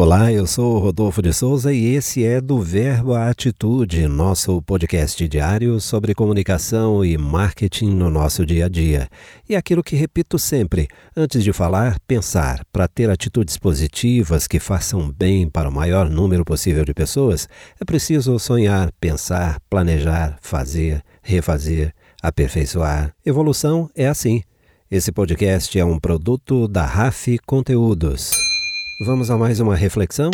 Olá, eu sou Rodolfo de Souza e esse é do Verbo à Atitude, nosso podcast diário sobre comunicação e marketing no nosso dia a dia. E aquilo que repito sempre: antes de falar, pensar. Para ter atitudes positivas que façam bem para o maior número possível de pessoas, é preciso sonhar, pensar, planejar, fazer, refazer, aperfeiçoar. Evolução é assim. Esse podcast é um produto da RAF Conteúdos. Vamos a mais uma reflexão?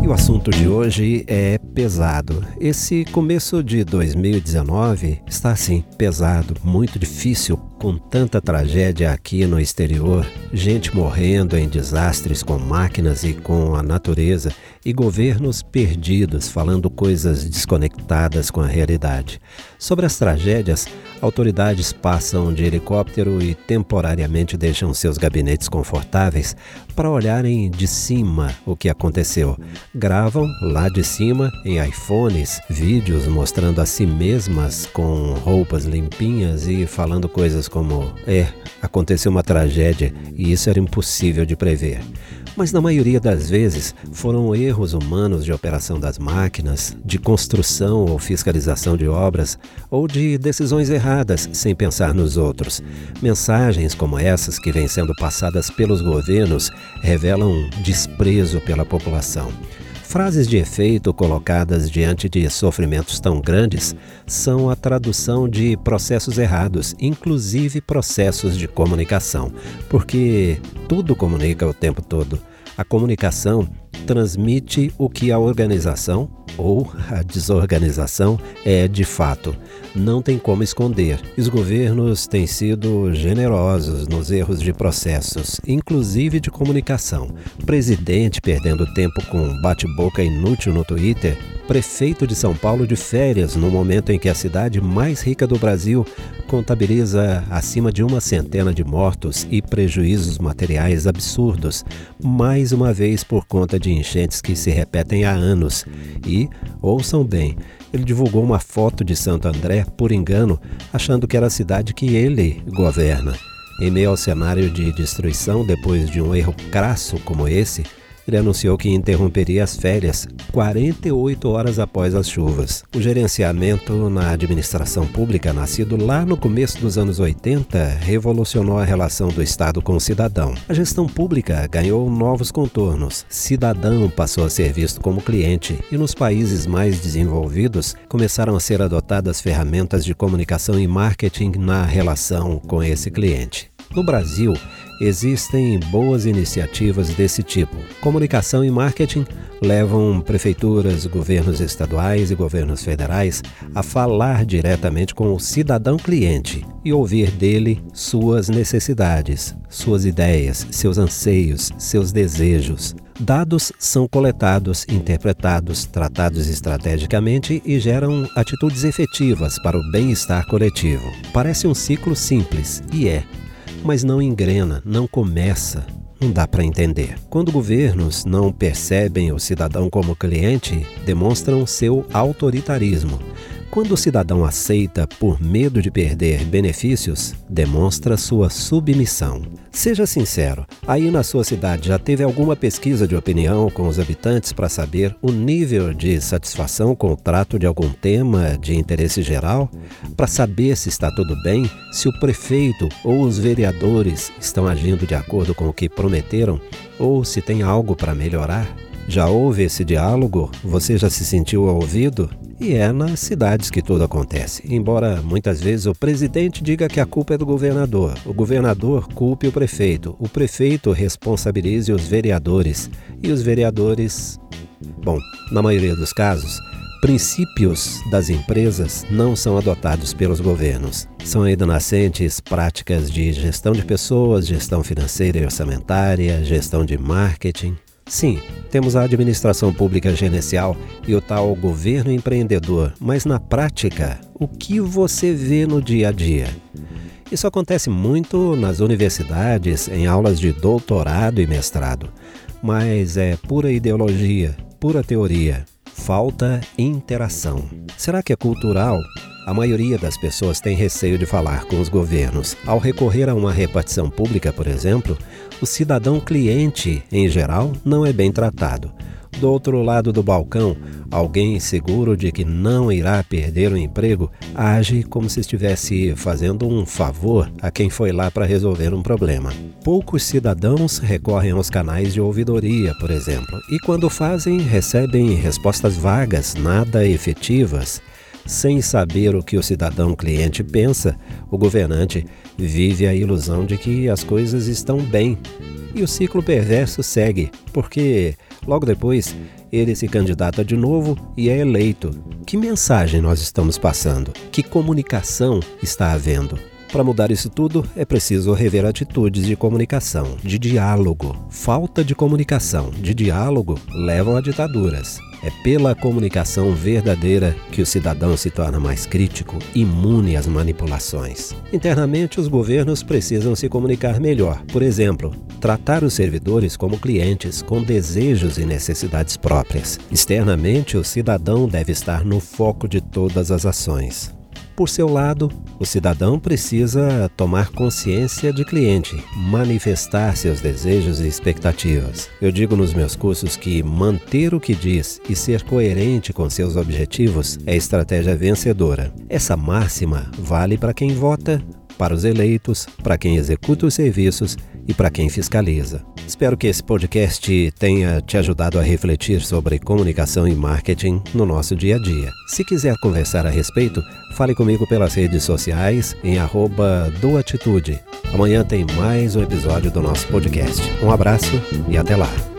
E o assunto de hoje é pesado. Esse começo de 2019 está assim, pesado, muito difícil, com tanta tragédia aqui no exterior, gente morrendo em desastres com máquinas e com a natureza, e governos perdidos falando coisas desconectadas com a realidade. Sobre as tragédias, autoridades passam de helicóptero e temporariamente deixam seus gabinetes confortáveis para olharem de cima o que aconteceu. Gravam lá de cima em iPhones vídeos mostrando a si mesmas com roupas limpinhas e falando coisas como: é, aconteceu uma tragédia e isso era impossível de prever mas na maioria das vezes foram erros humanos de operação das máquinas, de construção ou fiscalização de obras, ou de decisões erradas sem pensar nos outros. Mensagens como essas que vêm sendo passadas pelos governos revelam desprezo pela população. Frases de efeito colocadas diante de sofrimentos tão grandes são a tradução de processos errados, inclusive processos de comunicação, porque tudo comunica o tempo todo. A comunicação transmite o que a organização ou a desorganização é de fato. Não tem como esconder. Os governos têm sido generosos nos erros de processos, inclusive de comunicação. Presidente perdendo tempo com bate-boca inútil no Twitter, prefeito de São Paulo de férias no momento em que a cidade mais rica do Brasil contabiliza acima de uma centena de mortos e prejuízos materiais absurdos, mais uma vez por conta de enchentes que se repetem há anos. E, ouçam bem, ele divulgou uma foto de Santo André por engano, achando que era a cidade que ele governa. Em meio ao cenário de destruição depois de um erro crasso como esse, ele anunciou que interromperia as férias 48 horas após as chuvas. O gerenciamento na administração pública, nascido lá no começo dos anos 80, revolucionou a relação do Estado com o cidadão. A gestão pública ganhou novos contornos. Cidadão passou a ser visto como cliente e nos países mais desenvolvidos começaram a ser adotadas ferramentas de comunicação e marketing na relação com esse cliente. No Brasil, existem boas iniciativas desse tipo. Comunicação e marketing levam prefeituras, governos estaduais e governos federais a falar diretamente com o cidadão cliente e ouvir dele suas necessidades, suas ideias, seus anseios, seus desejos. Dados são coletados, interpretados, tratados estrategicamente e geram atitudes efetivas para o bem-estar coletivo. Parece um ciclo simples e é, mas não engrena, não começa. Não dá para entender. Quando governos não percebem o cidadão como cliente, demonstram seu autoritarismo. Quando o cidadão aceita por medo de perder benefícios, demonstra sua submissão. Seja sincero, aí na sua cidade já teve alguma pesquisa de opinião com os habitantes para saber o nível de satisfação com o trato de algum tema de interesse geral? Para saber se está tudo bem, se o prefeito ou os vereadores estão agindo de acordo com o que prometeram ou se tem algo para melhorar? Já houve esse diálogo? Você já se sentiu ouvido? E é nas cidades que tudo acontece. Embora muitas vezes o presidente diga que a culpa é do governador, o governador culpe o prefeito, o prefeito responsabilize os vereadores e os vereadores. Bom, na maioria dos casos, princípios das empresas não são adotados pelos governos. São ainda nascentes práticas de gestão de pessoas, gestão financeira e orçamentária, gestão de marketing. Sim, temos a administração pública gerencial e o tal governo empreendedor, mas na prática, o que você vê no dia a dia? Isso acontece muito nas universidades, em aulas de doutorado e mestrado, mas é pura ideologia, pura teoria. Falta interação. Será que é cultural? A maioria das pessoas tem receio de falar com os governos. Ao recorrer a uma repartição pública, por exemplo, o cidadão cliente, em geral, não é bem tratado. Do outro lado do balcão, alguém seguro de que não irá perder o emprego age como se estivesse fazendo um favor a quem foi lá para resolver um problema. Poucos cidadãos recorrem aos canais de ouvidoria, por exemplo, e quando fazem, recebem respostas vagas, nada efetivas. Sem saber o que o cidadão cliente pensa, o governante vive a ilusão de que as coisas estão bem. E o ciclo perverso segue, porque logo depois ele se candidata de novo e é eleito. Que mensagem nós estamos passando? Que comunicação está havendo? Para mudar isso tudo, é preciso rever atitudes de comunicação, de diálogo. Falta de comunicação, de diálogo, levam a ditaduras. É pela comunicação verdadeira que o cidadão se torna mais crítico, imune às manipulações. Internamente, os governos precisam se comunicar melhor. Por exemplo, tratar os servidores como clientes, com desejos e necessidades próprias. Externamente, o cidadão deve estar no foco de todas as ações. Por seu lado, o cidadão precisa tomar consciência de cliente, manifestar seus desejos e expectativas. Eu digo nos meus cursos que manter o que diz e ser coerente com seus objetivos é estratégia vencedora. Essa máxima vale para quem vota, para os eleitos, para quem executa os serviços e para quem fiscaliza. Espero que esse podcast tenha te ajudado a refletir sobre comunicação e marketing no nosso dia a dia. Se quiser conversar a respeito, fale comigo pelas redes sociais em doatitude. Amanhã tem mais um episódio do nosso podcast. Um abraço e até lá.